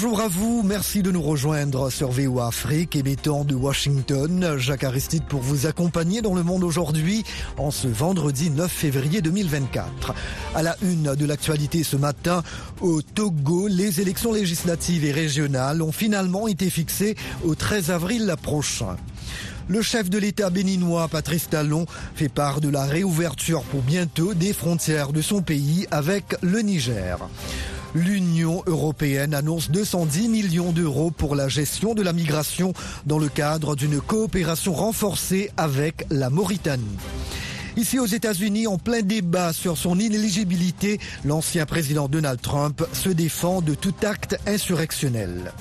Bonjour à vous, merci de nous rejoindre sur VOA Afrique, émettant de Washington. Jacques Aristide pour vous accompagner dans le monde aujourd'hui en ce vendredi 9 février 2024. À la une de l'actualité ce matin, au Togo, les élections législatives et régionales ont finalement été fixées au 13 avril prochain. Le chef de l'État béninois, Patrice Talon, fait part de la réouverture pour bientôt des frontières de son pays avec le Niger. L'Union européenne annonce 210 millions d'euros pour la gestion de la migration dans le cadre d'une coopération renforcée avec la Mauritanie. Ici aux États-Unis, en plein débat sur son inéligibilité, l'ancien président Donald Trump se défend de tout acte insurrectionnel.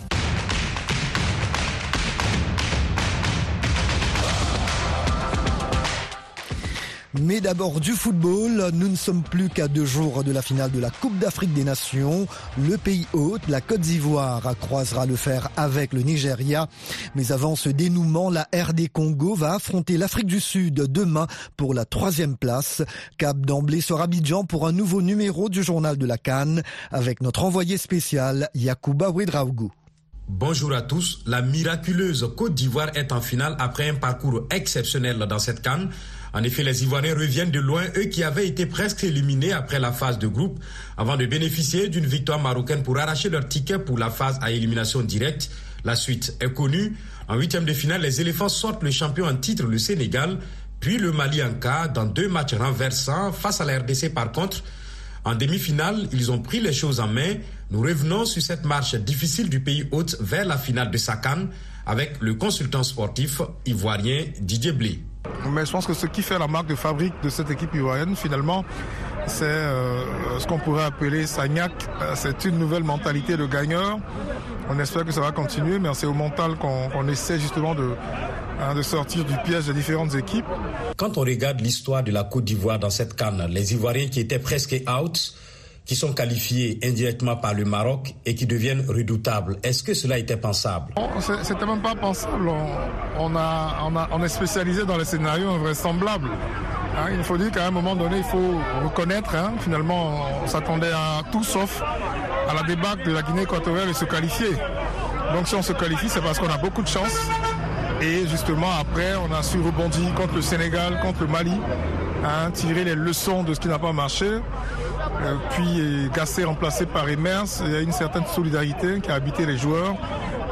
Mais d'abord du football, nous ne sommes plus qu'à deux jours de la finale de la Coupe d'Afrique des Nations. Le pays hôte, la Côte d'Ivoire, croisera le fer avec le Nigeria. Mais avant ce dénouement, la RD Congo va affronter l'Afrique du Sud demain pour la troisième place. Cap d'emblée sur Abidjan pour un nouveau numéro du journal de la Cannes avec notre envoyé spécial Yakuba Ouedraougou. Bonjour à tous. La miraculeuse Côte d'Ivoire est en finale après un parcours exceptionnel dans cette canne. En effet, les Ivoiriens reviennent de loin, eux qui avaient été presque éliminés après la phase de groupe, avant de bénéficier d'une victoire marocaine pour arracher leur ticket pour la phase à élimination directe. La suite est connue. En huitième de finale, les éléphants sortent le champion en titre, le Sénégal, puis le Mali en cas, dans deux matchs renversants face à la RDC par contre. En demi-finale, ils ont pris les choses en main. Nous revenons sur cette marche difficile du pays hôte vers la finale de Sakan avec le consultant sportif ivoirien Didier Blé. Mais je pense que ce qui fait la marque de fabrique de cette équipe ivoirienne, finalement, c'est euh, ce qu'on pourrait appeler Sagnac. C'est une nouvelle mentalité de gagneur. On espère que ça va continuer, mais c'est au mental qu'on essaie justement de, hein, de sortir du piège des différentes équipes. Quand on regarde l'histoire de la Côte d'Ivoire dans cette canne, les Ivoiriens qui étaient presque out, qui sont qualifiés indirectement par le Maroc et qui deviennent redoutables. Est-ce que cela était pensable? C'était même pas pensable. On, a, on, a, on, est spécialisé dans les scénarios invraisemblables. Hein, il faut dire qu'à un moment donné, il faut reconnaître, hein, finalement, on s'attendait à tout sauf à la débâcle de la Guinée équatoriale et se qualifier. Donc si on se qualifie, c'est parce qu'on a beaucoup de chance. Et justement, après, on a su rebondir contre le Sénégal, contre le Mali, hein, tirer les leçons de ce qui n'a pas marché. Euh, puis Gassé remplacé par Emers, il y a une certaine solidarité qui a habité les joueurs.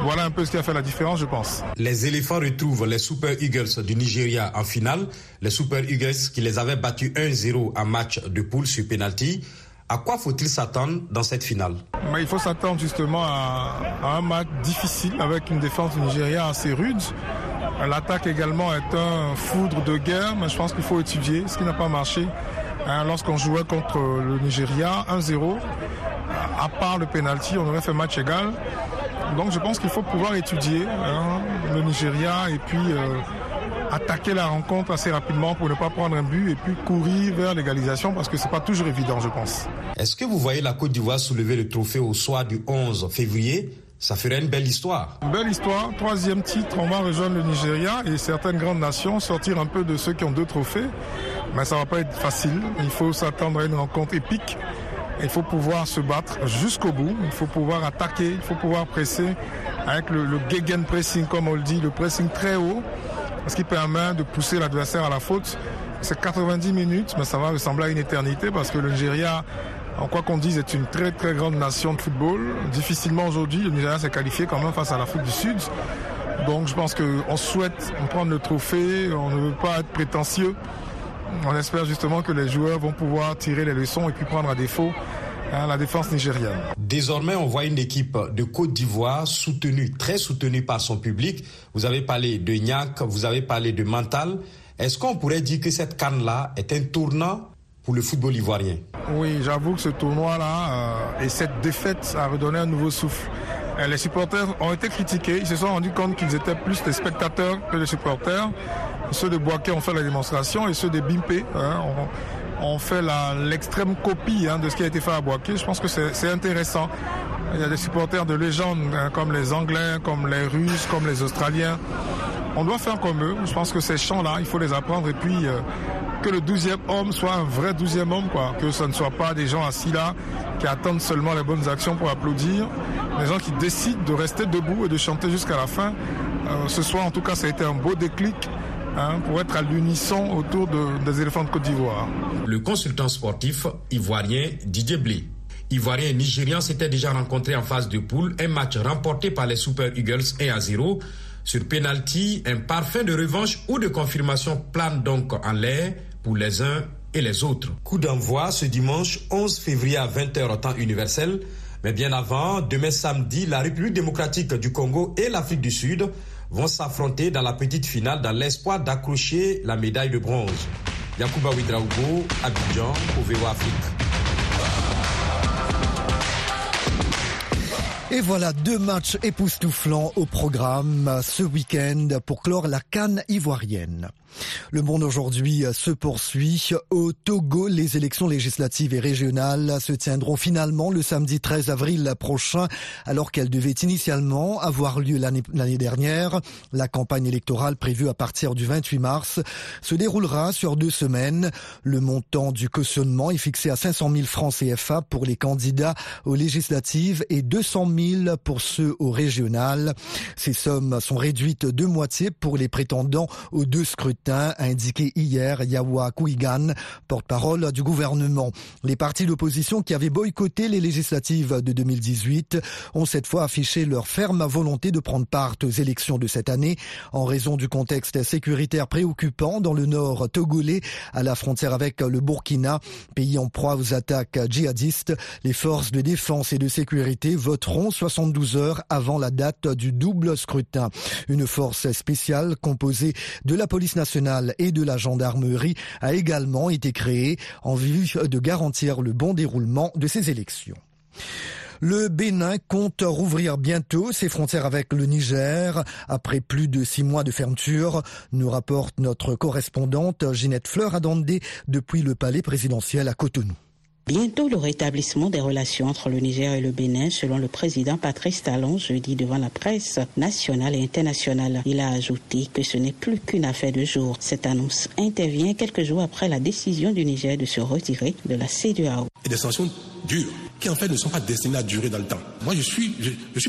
Voilà un peu ce qui a fait la différence, je pense. Les éléphants retrouvent les Super Eagles du Nigeria en finale. Les Super Eagles qui les avaient battus 1-0 en match de poule sur penalty. À quoi faut-il s'attendre dans cette finale? Mais Il faut s'attendre justement à, un match difficile avec une défense du Nigeria assez rude. L'attaque également est un foudre de guerre, mais je pense qu'il faut étudier ce qui n'a pas marché Hein, lorsqu'on jouait contre le Nigeria 1-0. À part le penalty, on aurait fait match égal. Donc je pense qu'il faut pouvoir étudier hein, le Nigeria et puis euh, attaquer la rencontre assez rapidement pour ne pas prendre un but et puis courir vers l'égalisation parce que c'est pas toujours évident, je pense. Est-ce que vous voyez la Côte d'Ivoire soulever le trophée au soir du 11 février? Ça ferait une belle histoire. Une belle histoire. Troisième titre, on va rejoindre le Nigeria et certaines grandes nations sortir un peu de ceux qui ont deux trophées. Mais ça va pas être facile. Il faut s'attendre à une rencontre épique. Il faut pouvoir se battre jusqu'au bout. Il faut pouvoir attaquer. Il faut pouvoir presser avec le, le gegen pressing, comme on le dit, le pressing très haut, ce qui permet de pousser l'adversaire à la faute. C'est 90 minutes, mais ça va ressembler à une éternité parce que le Nigeria en quoi qu'on dise, est une très très grande nation de football. Difficilement aujourd'hui, le Nigeria s'est qualifié quand même face à l'Afrique du Sud. Donc je pense qu'on souhaite prendre le trophée, on ne veut pas être prétentieux. On espère justement que les joueurs vont pouvoir tirer les leçons et puis prendre à défaut hein, la défense nigérienne. Désormais, on voit une équipe de Côte d'Ivoire soutenue, très soutenue par son public. Vous avez parlé de Niak, vous avez parlé de Mental. Est-ce qu'on pourrait dire que cette canne-là est un tournant pour le football ivoirien. Oui, j'avoue que ce tournoi-là euh, et cette défaite a redonné un nouveau souffle. les supporters ont été critiqués, ils se sont rendus compte qu'ils étaient plus des spectateurs que des supporters. Ceux de Boaké ont fait la démonstration et ceux de Bimpe hein, ont, fait l'extrême copie hein, de ce qui a été fait à Boaké. Je pense que c'est intéressant. Il y a des supporters de légende hein, comme les Anglais, comme les Russes, comme les Australiens. On doit faire comme eux. Je pense que ces chants-là, il faut les apprendre et puis euh, que le douzième homme soit un vrai douzième homme, quoi. Que ce ne soit pas des gens assis là qui attendent seulement les bonnes actions pour applaudir, des gens qui décident de rester debout et de chanter jusqu'à la fin. Euh, ce soir, en tout cas, ça a été un beau déclic. Hein, pour être à l'unisson autour des éléphants de Côte d'Ivoire. Le consultant sportif ivoirien Didier Blé. Ivoirien et Nigérian s'étaient déjà rencontrés en phase de poule, un match remporté par les Super Eagles 1 à 0. Sur penalty, un parfum de revanche ou de confirmation plane donc en l'air pour les uns et les autres. Coup d'envoi ce dimanche 11 février à 20h temps universel. Mais bien avant, demain samedi, la République démocratique du Congo et l'Afrique du Sud vont s'affronter dans la petite finale dans l'espoir d'accrocher la médaille de bronze. Yacouba Ouidraougo, Abidjan, au Afrique. Et voilà deux matchs époustouflants au programme ce week-end pour clore la canne ivoirienne. Le monde aujourd'hui se poursuit. Au Togo, les élections législatives et régionales se tiendront finalement le samedi 13 avril prochain, alors qu'elles devaient initialement avoir lieu l'année dernière. La campagne électorale prévue à partir du 28 mars se déroulera sur deux semaines. Le montant du cautionnement est fixé à 500 000 francs CFA pour les candidats aux législatives et 200 000 pour ceux aux régionales. Ces sommes sont réduites de moitié pour les prétendants aux deux scrutins a indiqué hier Yawa Kouigan, porte-parole du gouvernement. Les partis d'opposition qui avaient boycotté les législatives de 2018 ont cette fois affiché leur ferme volonté de prendre part aux élections de cette année en raison du contexte sécuritaire préoccupant dans le nord togolais à la frontière avec le Burkina, pays en proie aux attaques djihadistes. Les forces de défense et de sécurité voteront 72 heures avant la date du double scrutin. Une force spéciale composée de la police nationale et de la gendarmerie a également été créé en vue de garantir le bon déroulement de ces élections. Le Bénin compte rouvrir bientôt ses frontières avec le Niger après plus de six mois de fermeture, nous rapporte notre correspondante Ginette Fleur-Adandé depuis le palais présidentiel à Cotonou. Bientôt le rétablissement des relations entre le Niger et le Bénin, selon le président Patrice Talon jeudi devant la presse nationale et internationale. Il a ajouté que ce n'est plus qu'une affaire de jour. Cette annonce intervient quelques jours après la décision du Niger de se retirer de la CEDEAO. Et des sanctions dures qui en fait ne sont pas destinées à durer dans le temps. Moi, je suis,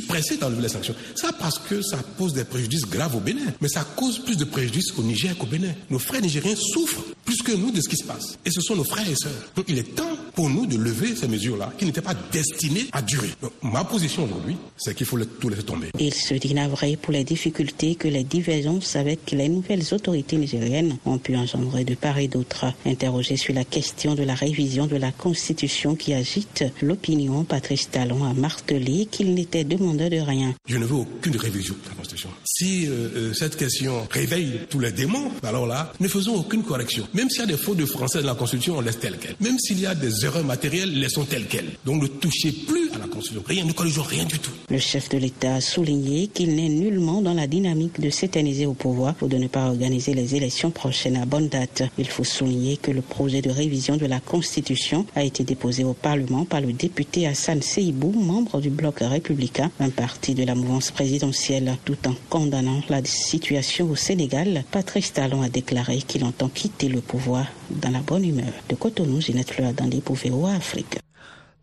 pressé d'enlever les sanctions. Ça parce que ça pose des préjudices graves au Bénin, mais ça cause plus de préjudices au Niger qu'au Bénin. Nos frères nigériens souffrent plus que nous de ce qui se passe. Et ce sont nos frères et sœurs. Donc il est temps pour nous de lever ces mesures-là qui n'étaient pas destinées à durer. Donc, ma position aujourd'hui, c'est qu'il faut tout laisser tomber. Il se dit navré pour les difficultés que les divergences avec les nouvelles autorités nigériennes ont pu engendrer de part et d'autre. Interrogé sur la question de la révision de la Constitution qui agite l'opinion, Patrice Talon a martelé qu'il n'était demandeur de rien. Je ne veux aucune révision de la Constitution. Si euh, euh, cette question réveille tous les démons, alors là, ne faisons aucune correction. Même s'il y a des fautes de français dans la Constitution, on laisse tel quel. Même s'il y a des erreurs matérielles, laissons tel quel. Donc ne touchez plus à la Constitution. Rien, ne corrigeons rien du tout. Le chef de l'État a souligné qu'il n'est nullement dans la dynamique de s'éterniser au pouvoir ou de ne pas organiser les élections prochaines à bonne date. Il faut souligner que le projet de révision de la Constitution a été déposé au Parlement par le député Hassan Seibou, membre du bloc républicain, un parti de la mouvance présidentielle. Tout en condamnant la situation au Sénégal, Patrice Talon a déclaré qu'il entend quitter le pouvoir dans la bonne humeur. De Cotonou, Ginette Fleur dans les Afrique.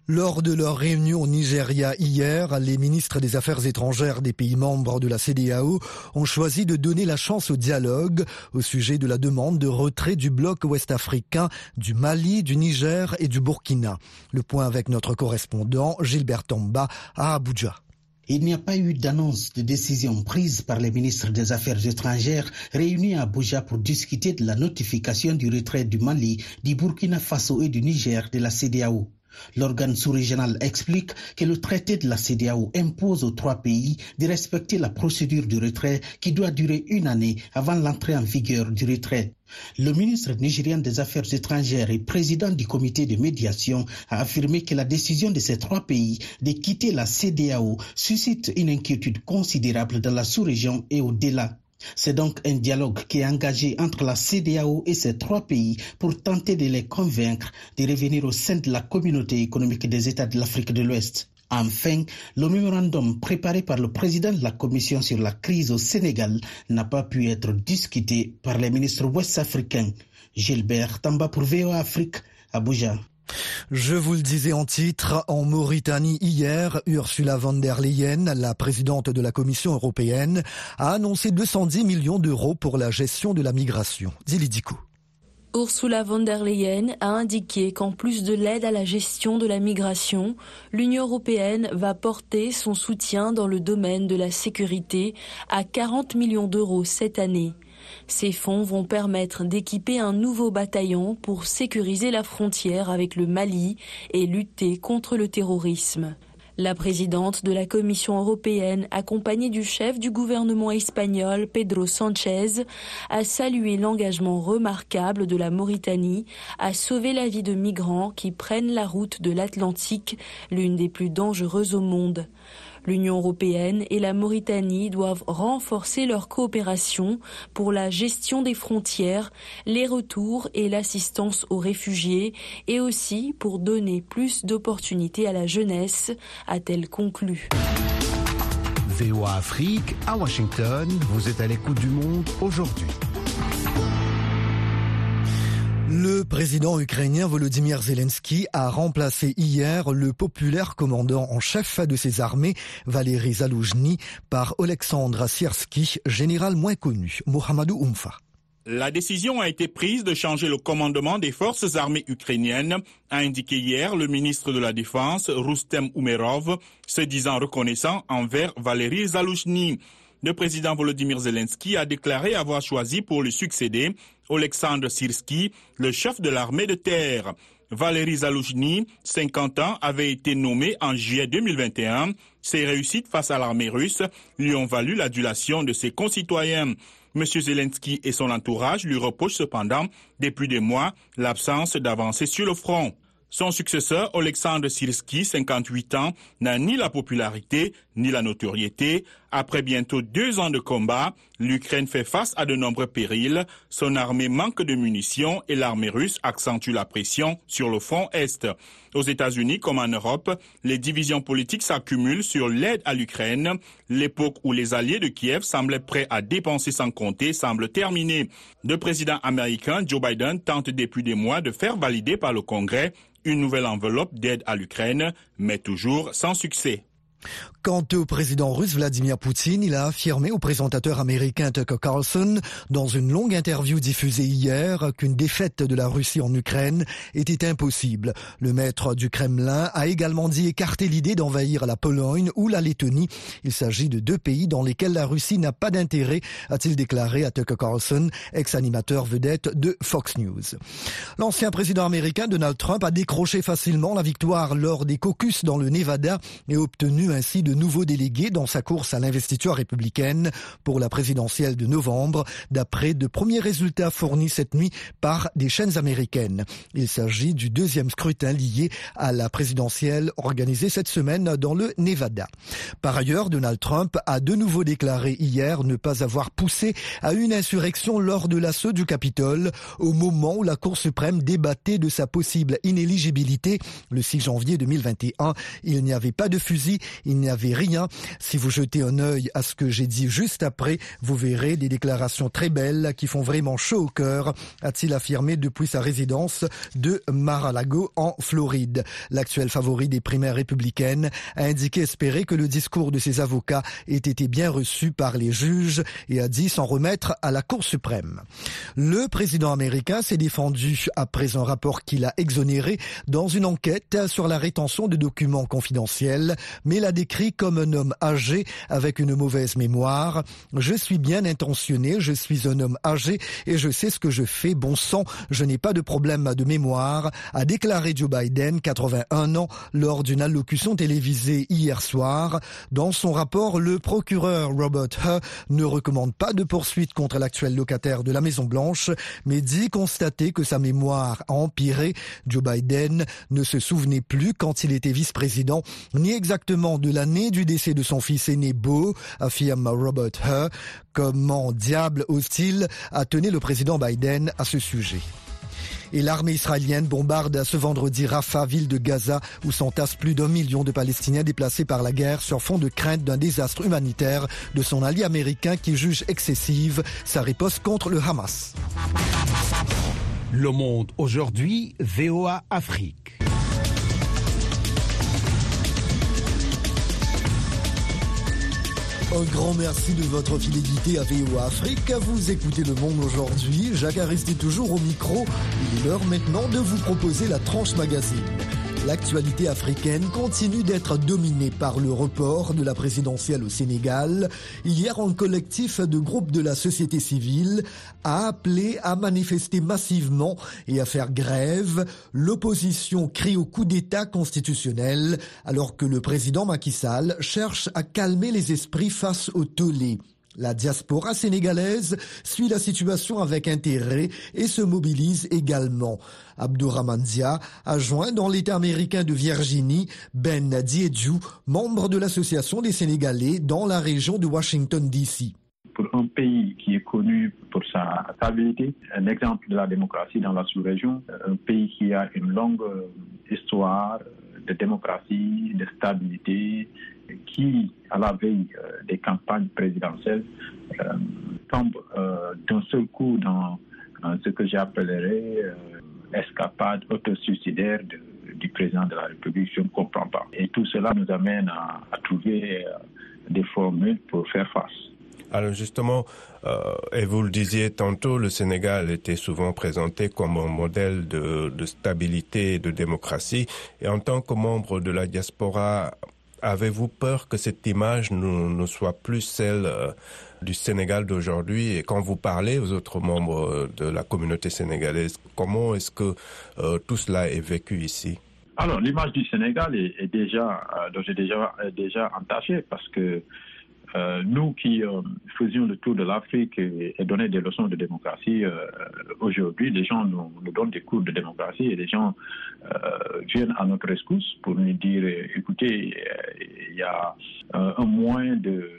Lors de leur réunion au Nigeria hier, les ministres des Affaires étrangères des pays membres de la CDAO ont choisi de donner la chance au dialogue au sujet de la demande de retrait du bloc ouest-africain du Mali, du Niger et du Burkina. Le point avec notre correspondant Gilbert Tamba à Abuja. Il n'y a pas eu d'annonce de décision prise par les ministres des Affaires étrangères réunis à Abuja pour discuter de la notification du retrait du Mali, du Burkina Faso et du Niger de la CDAO. L'organe sous-régional explique que le traité de la CDAO impose aux trois pays de respecter la procédure du retrait qui doit durer une année avant l'entrée en vigueur du retrait. Le ministre nigérien des Affaires étrangères et président du comité de médiation a affirmé que la décision de ces trois pays de quitter la CDAO suscite une inquiétude considérable dans la sous-région et au-delà. C'est donc un dialogue qui est engagé entre la CDAO et ces trois pays pour tenter de les convaincre de revenir au sein de la communauté économique des États de l'Afrique de l'Ouest. Enfin, le mémorandum préparé par le président de la Commission sur la crise au Sénégal n'a pas pu être discuté par les ministres ouest-africains. Gilbert Tamba pour VOA Afrique, Abuja. Je vous le disais en titre, en Mauritanie hier, Ursula von der Leyen, la présidente de la Commission européenne, a annoncé 210 millions d'euros pour la gestion de la migration. Dilidico. Ursula von der Leyen a indiqué qu'en plus de l'aide à la gestion de la migration, l'Union européenne va porter son soutien dans le domaine de la sécurité à 40 millions d'euros cette année. Ces fonds vont permettre d'équiper un nouveau bataillon pour sécuriser la frontière avec le Mali et lutter contre le terrorisme. La présidente de la Commission européenne, accompagnée du chef du gouvernement espagnol, Pedro Sanchez, a salué l'engagement remarquable de la Mauritanie à sauver la vie de migrants qui prennent la route de l'Atlantique, l'une des plus dangereuses au monde. L'Union européenne et la Mauritanie doivent renforcer leur coopération pour la gestion des frontières, les retours et l'assistance aux réfugiés et aussi pour donner plus d'opportunités à la jeunesse, a-t-elle conclu. VOA Afrique à Washington, vous êtes à l'écoute du monde aujourd'hui. Le président ukrainien Volodymyr Zelensky a remplacé hier le populaire commandant en chef de ses armées, Valéry Zaloujny, par Alexandre Siersky, général moins connu, Mohamedou Oumfa. La décision a été prise de changer le commandement des forces armées ukrainiennes, a indiqué hier le ministre de la Défense, Rustem Umerov, se disant reconnaissant envers Valéry Zaloujny. Le président Volodymyr Zelensky a déclaré avoir choisi pour lui succéder Alexandre Sirski, le chef de l'armée de terre. Valéry Zaloujny, 50 ans, avait été nommé en juillet 2021. Ses réussites face à l'armée russe lui ont valu l'adulation de ses concitoyens. M. Zelensky et son entourage lui reprochent cependant, depuis des mois, l'absence d'avancée sur le front. Son successeur, Alexandre Sirski, 58 ans, n'a ni la popularité ni la notoriété. Après bientôt deux ans de combat, l'Ukraine fait face à de nombreux périls. Son armée manque de munitions et l'armée russe accentue la pression sur le front Est. Aux États-Unis comme en Europe, les divisions politiques s'accumulent sur l'aide à l'Ukraine. L'époque où les alliés de Kiev semblaient prêts à dépenser sans compter semble terminée. Le président américain Joe Biden tente depuis des mois de faire valider par le Congrès une nouvelle enveloppe d'aide à l'Ukraine, mais toujours sans succès. Quant au président russe Vladimir Poutine, il a affirmé au présentateur américain Tucker Carlson dans une longue interview diffusée hier qu'une défaite de la Russie en Ukraine était impossible. Le maître du Kremlin a également dit écarter l'idée d'envahir la Pologne ou la Lettonie. Il s'agit de deux pays dans lesquels la Russie n'a pas d'intérêt, a-t-il déclaré à Tucker Carlson, ex-animateur vedette de Fox News. L'ancien président américain Donald Trump a décroché facilement la victoire lors des caucus dans le Nevada et obtenu ainsi de nouveaux délégués dans sa course à l'investiture républicaine pour la présidentielle de novembre, d'après de premiers résultats fournis cette nuit par des chaînes américaines. Il s'agit du deuxième scrutin lié à la présidentielle organisée cette semaine dans le Nevada. Par ailleurs, Donald Trump a de nouveau déclaré hier ne pas avoir poussé à une insurrection lors de l'assaut du Capitole au moment où la Cour suprême débattait de sa possible inéligibilité le 6 janvier 2021. Il n'y avait pas de fusil, il n'y avait rien. Si vous jetez un œil à ce que j'ai dit juste après, vous verrez des déclarations très belles qui font vraiment chaud au cœur, a-t-il affirmé depuis sa résidence de Mar-a-Lago en Floride. L'actuel favori des primaires républicaines a indiqué espérer que le discours de ses avocats ait été bien reçu par les juges et a dit s'en remettre à la Cour suprême. Le président américain s'est défendu après un rapport qu'il a exonéré dans une enquête sur la rétention de documents confidentiels, mais l'a décrit comme un homme âgé avec une mauvaise mémoire. Je suis bien intentionné, je suis un homme âgé et je sais ce que je fais. Bon sang, je n'ai pas de problème de mémoire, a déclaré Joe Biden, 81 ans, lors d'une allocution télévisée hier soir. Dans son rapport, le procureur Robert Hur ne recommande pas de poursuite contre l'actuel locataire de la Maison Blanche, mais dit constater que sa mémoire a empiré. Joe Biden ne se souvenait plus quand il était vice-président, ni exactement de l'année du décès de son fils aîné Beau, affirme Robert Hur. Comment diable hostile a tenu le président Biden à ce sujet et l'armée israélienne bombarde ce vendredi Rafah, ville de Gaza, où s'entassent plus d'un million de Palestiniens déplacés par la guerre sur fond de crainte d'un désastre humanitaire de son allié américain qui juge excessive sa riposte contre le Hamas. Le Monde aujourd'hui, VOA Afrique. Un grand merci de votre fidélité à VOA Afrique. Vous écoutez Le Monde aujourd'hui. Jacques Aristide toujours au micro. Il est l'heure maintenant de vous proposer la tranche magazine. L'actualité africaine continue d'être dominée par le report de la présidentielle au Sénégal. Hier, un collectif de groupes de la société civile a appelé à manifester massivement et à faire grève. L'opposition crie au coup d'État constitutionnel alors que le président Macky Sall cherche à calmer les esprits face au tollé. La diaspora sénégalaise suit la situation avec intérêt et se mobilise également. Abdourahman Dia a joint dans l'État américain de Virginie Ben Diedjou, membre de l'Association des Sénégalais dans la région de Washington, D.C. Pour un pays qui est connu pour sa stabilité, un exemple de la démocratie dans la sous-région, un pays qui a une longue histoire de démocratie, de stabilité, qui, à la veille des campagnes présidentielles, tombe d'un seul coup dans ce que j'appellerais l'escapade autosuicidaire du président de la République, je ne comprends pas. Et tout cela nous amène à, à trouver des formules pour faire face. Alors justement, euh, et vous le disiez tantôt, le Sénégal était souvent présenté comme un modèle de, de stabilité et de démocratie. Et en tant que membre de la diaspora, avez-vous peur que cette image ne, ne soit plus celle euh, du Sénégal d'aujourd'hui? Et quand vous parlez aux autres membres de la communauté sénégalaise, comment est-ce que euh, tout cela est vécu ici? Alors l'image du Sénégal est, est déjà, euh, j'ai déjà, déjà entachée parce que euh, nous qui euh, faisions le tour de l'Afrique et, et donnaient des leçons de démocratie, euh, aujourd'hui, les gens nous, donnent des cours de démocratie et les gens viennent à notre rescousse pour nous dire, écoutez, il y a un moyen de,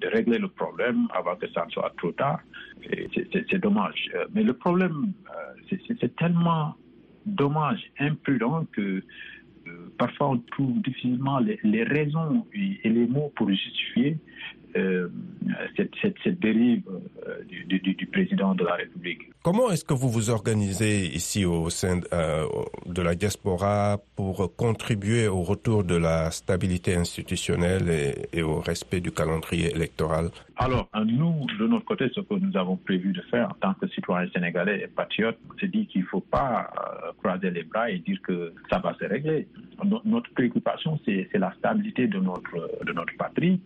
de, régler le problème avant que ça ne soit trop tard. C'est dommage. Mais le problème, c'est tellement dommage, imprudent que parfois on trouve difficilement les, les, raisons et les mots pour justifier euh, cette, cette, cette, dérive euh, du, du, du, président de la République. Comment est-ce que vous vous organisez ici au sein euh, de la diaspora pour contribuer au retour de la stabilité institutionnelle et, et au respect du calendrier électoral? Alors, nous, de notre côté, ce que nous avons prévu de faire en tant que citoyens sénégalais et patriotes, c'est dit qu'il ne faut pas croiser les bras et dire que ça va se régler. Notre préoccupation, c'est la stabilité de notre, de notre patrie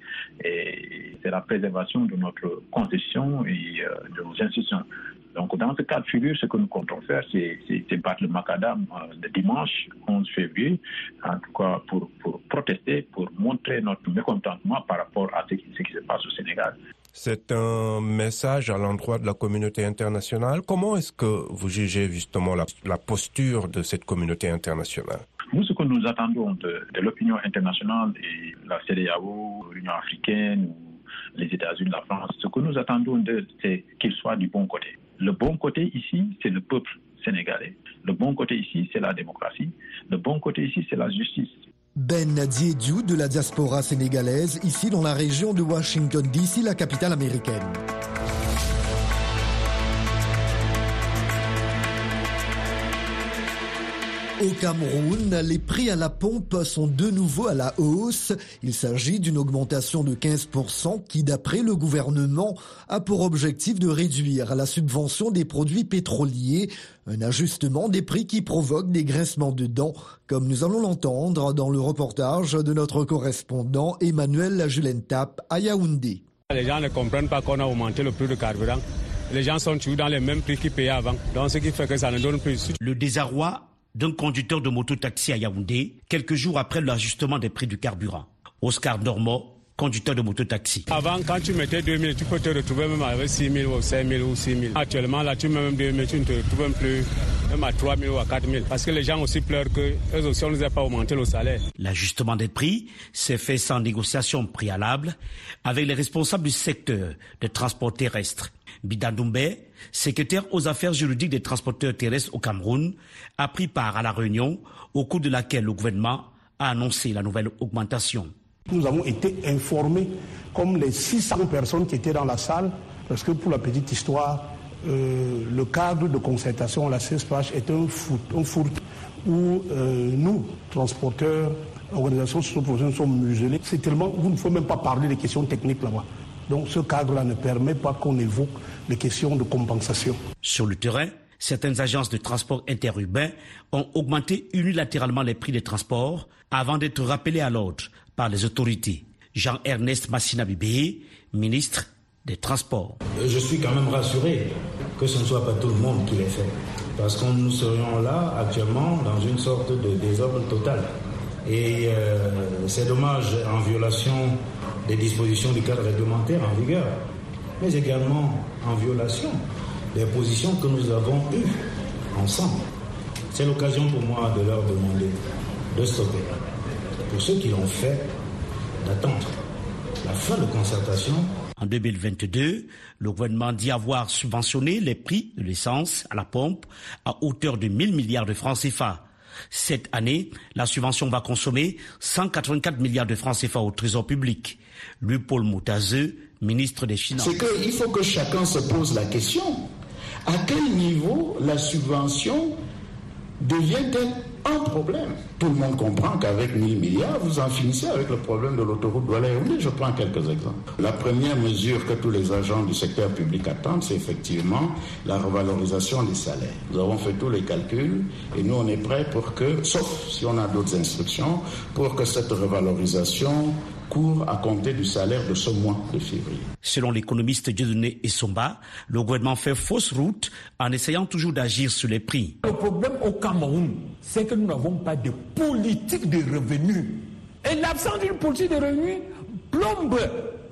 et c'est la préservation de notre constitution et euh, de nos institutions. Donc, dans ce cas de figure, ce que nous comptons faire, c'est battre le macadam euh, le dimanche 11 février, en tout cas pour, pour protester, pour montrer notre mécontentement par rapport à ce qui, se passe au Sénégal. C'est un message à l'endroit de la communauté internationale. Comment est-ce que vous jugez justement la, la, posture de cette communauté internationale? Nous, ce que nous attendons de, l'opinion internationale et la CDAO, l'Union africaine, les États-Unis, la France, ce que nous attendons d'eux, c'est qu'ils soient du bon côté. Le bon côté ici, c'est le peuple sénégalais. Le bon côté ici, c'est la démocratie. Le bon côté ici, c'est la justice. Ben Diédiou de la diaspora sénégalaise, ici dans la région de Washington, D.C., la capitale américaine. Au Cameroun, les prix à la pompe sont de nouveau à la hausse. Il s'agit d'une augmentation de 15% qui, d'après le gouvernement, a pour objectif de réduire la subvention des produits pétroliers. Un ajustement des prix qui provoque des graissements de dents, comme nous allons l'entendre dans le reportage de notre correspondant Emmanuel Julentap à Yaoundé. Les gens ne comprennent pas qu'on a augmenté le prix du carburant. Les gens sont toujours dans les mêmes prix qu'ils payaient avant. Donc ce qui fait que ça ne donne plus. Le désarroi d'un conducteur de moto-taxi à Yaoundé quelques jours après l'ajustement des prix du carburant. Oscar Normand, conducteur de moto-taxi. Avant, quand tu mettais 2000, tu peux te retrouver même avec 6000 ou 5000 ou 6000. Actuellement, là, tu mets même 2000, tu ne te retrouves même plus même à 3000 ou à 4000. Parce que les gens aussi pleurent que eux aussi, on ne les a pas augmenté le salaire. L'ajustement des prix s'est fait sans négociation préalable avec les responsables du secteur des transports terrestres. Bidandoumbe, secrétaire aux affaires juridiques des transporteurs terrestres au Cameroun, a pris part à la réunion au cours de laquelle le gouvernement a annoncé la nouvelle augmentation. Nous avons été informés comme les 600 personnes qui étaient dans la salle, parce que pour la petite histoire, euh, le cadre de concertation à la CESPH est un foot, un foot où euh, nous, transporteurs, organisations socio-professionnelles, sommes muselés. C'est tellement, vous ne faut même pas parler des questions techniques là-bas. Donc ce cadre-là ne permet pas qu'on évoque les questions de compensation. Sur le terrain, certaines agences de transport interurbain ont augmenté unilatéralement les prix des transports avant d'être rappelés à l'ordre les autorités. Jean-Ernest Massina ministre des Transports. Je suis quand même rassuré que ce ne soit pas tout le monde qui l'ait fait. Parce que nous serions là actuellement dans une sorte de désordre total. Et euh, c'est dommage en violation des dispositions du cadre réglementaire en vigueur, mais également en violation des positions que nous avons eues ensemble. C'est l'occasion pour moi de leur demander de stopper. Pour ceux qui l'ont fait, d'attendre la fin de concertation en 2022, le gouvernement dit avoir subventionné les prix de l'essence à la pompe à hauteur de 1000 milliards de francs CFA. Cette année, la subvention va consommer 184 milliards de francs CFA au trésor public. Louis Paul Moutazeux, ministre des Finances. C'est qu'il faut que chacun se pose la question. À quel niveau la subvention devient-elle un problème. Tout le monde comprend qu'avec 1000 milliards, vous en finissez avec le problème de l'autoroute douala Je prends quelques exemples. La première mesure que tous les agents du secteur public attendent, c'est effectivement la revalorisation des salaires. Nous avons fait tous les calculs et nous, on est prêts pour que, sauf si on a d'autres instructions, pour que cette revalorisation court à compter du salaire de ce mois de février. Selon l'économiste Dieudonné Essomba, le gouvernement fait fausse route en essayant toujours d'agir sur les prix. Le problème au Cameroun, c'est que nous n'avons pas de politique de revenus. Et l'absence d'une politique de revenus plombe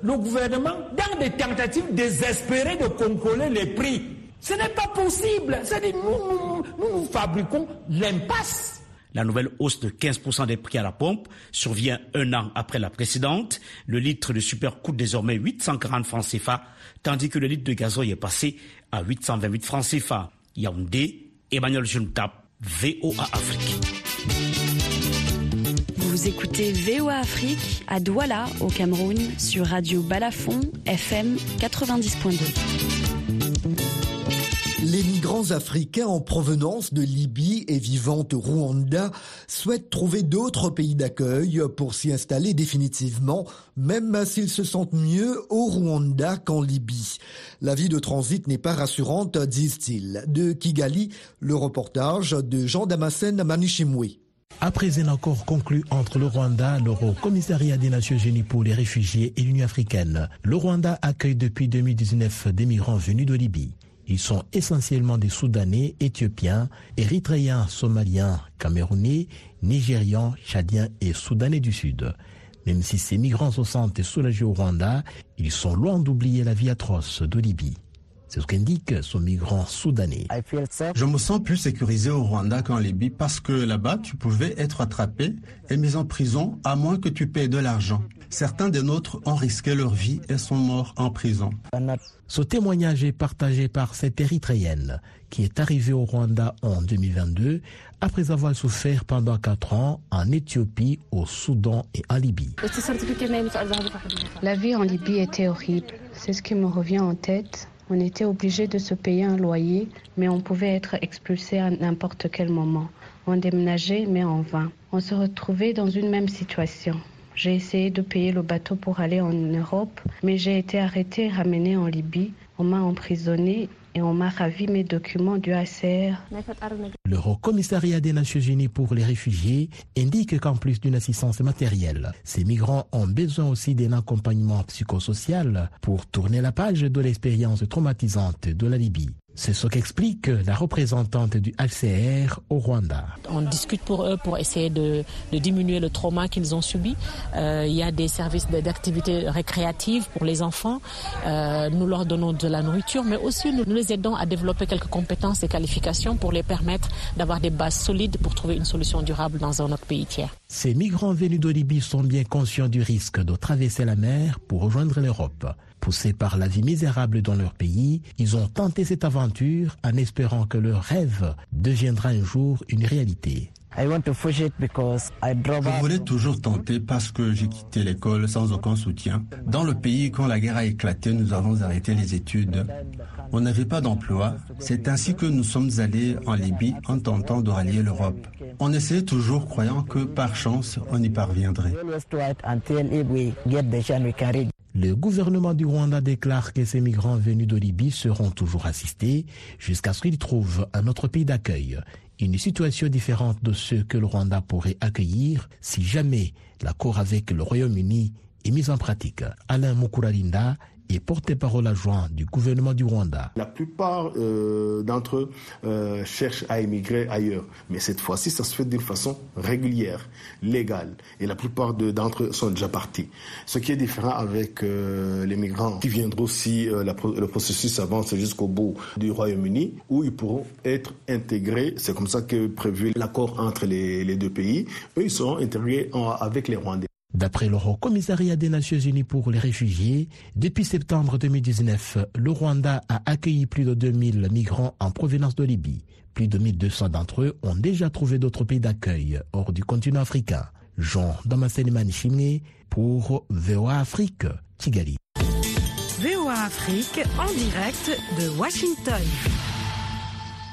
le gouvernement dans des tentatives désespérées de contrôler les prix. Ce n'est pas possible. C'est-à-dire, nous, nous, nous fabriquons l'impasse. La nouvelle hausse de 15% des prix à la pompe survient un an après la précédente. Le litre de super coûte désormais 840 francs CFA, tandis que le litre de gazoil est passé à 828 francs CFA. Yaoundé, Emmanuel Juntap, VOA Afrique. Vous écoutez VOA Afrique à Douala, au Cameroun, sur Radio Balafon, FM 90.2. Les migrants africains en provenance de Libye et vivant au Rwanda souhaitent trouver d'autres pays d'accueil pour s'y installer définitivement, même s'ils se sentent mieux au Rwanda qu'en Libye. La vie de transit n'est pas rassurante, disent-ils. De Kigali, le reportage de Jean Damascène Manichimwe. Après un accord conclu entre le Rwanda, le Commissariat des Nations Unies pour les réfugiés et l'Union africaine, le Rwanda accueille depuis 2019 des migrants venus de Libye. Ils sont essentiellement des Soudanais, Éthiopiens, Érythréens, Somaliens, Camerounais, Nigérians, Tchadiens et Soudanais du Sud. Même si ces migrants se sentent soulagés au Rwanda, ils sont loin d'oublier la vie atroce de Libye. C'est ce qu'indique ce migrant soudanais. Je me sens plus sécurisé au Rwanda qu'en Libye parce que là-bas, tu pouvais être attrapé et mis en prison à moins que tu payes de l'argent. Certains des nôtres ont risqué leur vie et sont morts en prison. Ce témoignage est partagé par cette Érythréenne qui est arrivée au Rwanda en 2022 après avoir souffert pendant quatre ans en Éthiopie, au Soudan et en Libye. La vie en Libye était horrible. C'est ce qui me revient en tête. On était obligé de se payer un loyer, mais on pouvait être expulsé à n'importe quel moment. On déménageait, mais en vain. On se retrouvait dans une même situation. J'ai essayé de payer le bateau pour aller en Europe, mais j'ai été arrêté et ramené en Libye. On m'a emprisonné et on m'a ravi mes documents du ACR. Le Haut Commissariat des Nations Unies pour les réfugiés indique qu'en plus d'une assistance matérielle, ces migrants ont besoin aussi d'un accompagnement psychosocial pour tourner la page de l'expérience traumatisante de la Libye. C'est ce qu'explique la représentante du HCR au Rwanda. On discute pour eux pour essayer de, diminuer le trauma qu'ils ont subi. Euh, il y a des services d'activités récréatives pour les enfants. Euh, nous leur donnons de la nourriture, mais aussi nous, nous les aidons à développer quelques compétences et qualifications pour les permettre d'avoir des bases solides pour trouver une solution durable dans un autre pays tiers. Ces migrants venus de Libye sont bien conscients du risque de traverser la mer pour rejoindre l'Europe. Poussés par la vie misérable dans leur pays, ils ont tenté cette aventure en espérant que leur rêve deviendra un jour une réalité. Je voulais toujours tenter parce que j'ai quitté l'école sans aucun soutien. Dans le pays, quand la guerre a éclaté, nous avons arrêté les études. On n'avait pas d'emploi. C'est ainsi que nous sommes allés en Libye en tentant de rallier l'Europe. On essayait toujours croyant que par chance, on y parviendrait. Le gouvernement du Rwanda déclare que ces migrants venus de Libye seront toujours assistés jusqu'à ce qu'ils trouvent un autre pays d'accueil une situation différente de ce que le Rwanda pourrait accueillir si jamais l'accord avec le Royaume-Uni est mis en pratique. Alain Mukuralinda et porte-parole adjoint du gouvernement du Rwanda. La plupart euh, d'entre eux euh, cherchent à émigrer ailleurs, mais cette fois-ci, ça se fait d'une façon régulière, légale, et la plupart d'entre eux sont déjà partis. Ce qui est différent avec euh, les migrants qui viendront si le processus avance jusqu'au bout du Royaume-Uni, où ils pourront être intégrés. C'est comme ça que prévu l'accord entre les, deux pays. Eux, ils seront intégrés avec les Rwandais. D'après le Haut Commissariat des Nations Unies pour les réfugiés, depuis septembre 2019, le Rwanda a accueilli plus de 2000 migrants en provenance de Libye. Plus de 1200 d'entre eux ont déjà trouvé d'autres pays d'accueil hors du continent africain. Jean Damascene Chimé pour VOA Afrique, Kigali. VOA Afrique en direct de Washington.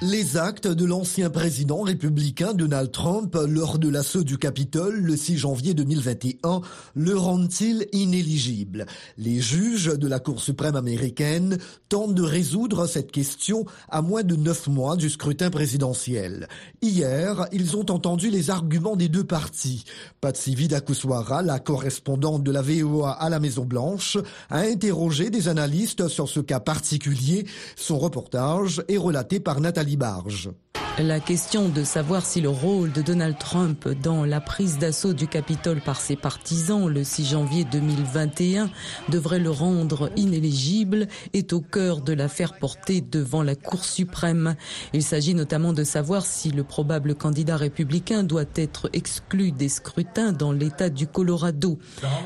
Les actes de l'ancien président républicain Donald Trump lors de l'assaut du Capitole le 6 janvier 2021 le rendent-ils inéligible? Les juges de la Cour suprême américaine tentent de résoudre cette question à moins de neuf mois du scrutin présidentiel. Hier, ils ont entendu les arguments des deux partis. Patsy Vidakuswara, la correspondante de la VOA à la Maison-Blanche, a interrogé des analystes sur ce cas particulier. Son reportage est relaté par Nathalie Barge. La question de savoir si le rôle de Donald Trump dans la prise d'assaut du Capitole par ses partisans le 6 janvier 2021 devrait le rendre inéligible est au cœur de l'affaire portée devant la Cour suprême. Il s'agit notamment de savoir si le probable candidat républicain doit être exclu des scrutins dans l'État du Colorado.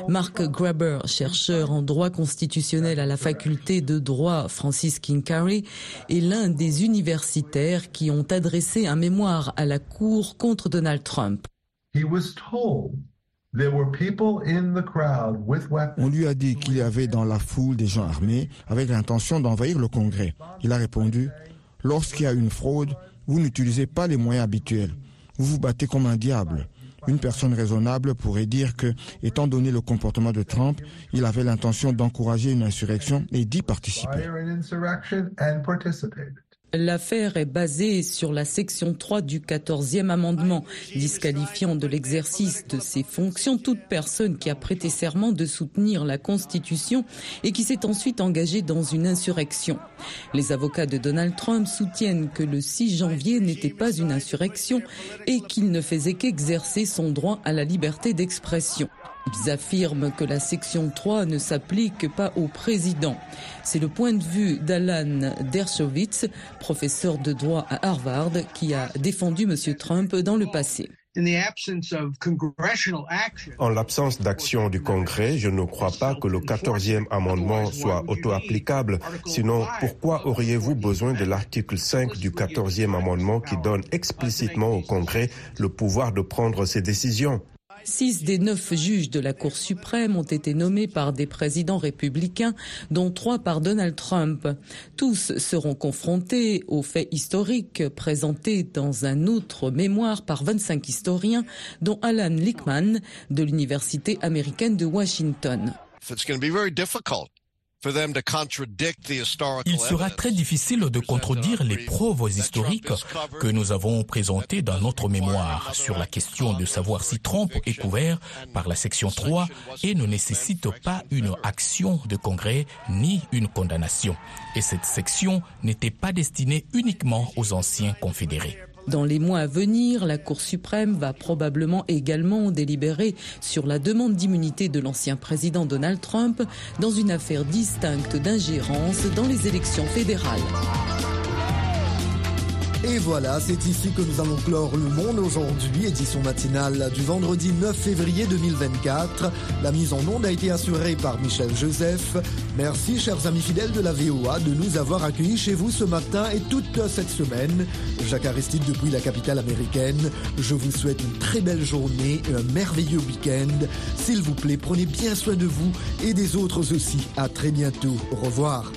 Mark Graber, chercheur en droit constitutionnel à la faculté de droit Francis Carey, est l'un des universitaires qui ont adressé un mémoire à la Cour contre Donald Trump. On lui a dit qu'il y avait dans la foule des gens armés avec l'intention d'envahir le Congrès. Il a répondu, lorsqu'il y a une fraude, vous n'utilisez pas les moyens habituels. Vous vous battez comme un diable. Une personne raisonnable pourrait dire que, étant donné le comportement de Trump, il avait l'intention d'encourager une insurrection et d'y participer. L'affaire est basée sur la section 3 du 14e amendement, disqualifiant de l'exercice de ses fonctions toute personne qui a prêté serment de soutenir la Constitution et qui s'est ensuite engagée dans une insurrection. Les avocats de Donald Trump soutiennent que le 6 janvier n'était pas une insurrection et qu'il ne faisait qu'exercer son droit à la liberté d'expression. Ils affirment que la section 3 ne s'applique pas au président. C'est le point de vue d'Alan Dershowitz, professeur de droit à Harvard, qui a défendu M. Trump dans le passé. En l'absence d'action du Congrès, je ne crois pas que le 14e amendement soit auto-applicable. Sinon, pourquoi auriez-vous besoin de l'article 5 du 14e amendement qui donne explicitement au Congrès le pouvoir de prendre ses décisions? Six des neuf juges de la Cour suprême ont été nommés par des présidents républicains, dont trois par Donald Trump. Tous seront confrontés aux faits historiques présentés dans un autre mémoire par 25 historiens, dont Alan Lickman de l'Université américaine de Washington. Il sera très difficile de contredire les preuves historiques que nous avons présentées dans notre mémoire sur la question de savoir si Trump est couvert par la section 3 et ne nécessite pas une action de Congrès ni une condamnation. Et cette section n'était pas destinée uniquement aux anciens confédérés. Dans les mois à venir, la Cour suprême va probablement également délibérer sur la demande d'immunité de l'ancien président Donald Trump dans une affaire distincte d'ingérence dans les élections fédérales. Et voilà, c'est ici que nous allons clore le monde aujourd'hui, édition matinale du vendredi 9 février 2024. La mise en onde a été assurée par Michel Joseph. Merci, chers amis fidèles de la VOA, de nous avoir accueillis chez vous ce matin et toute cette semaine. Jacques Aristide depuis la capitale américaine. Je vous souhaite une très belle journée et un merveilleux week-end. S'il vous plaît, prenez bien soin de vous et des autres aussi. À très bientôt. Au revoir.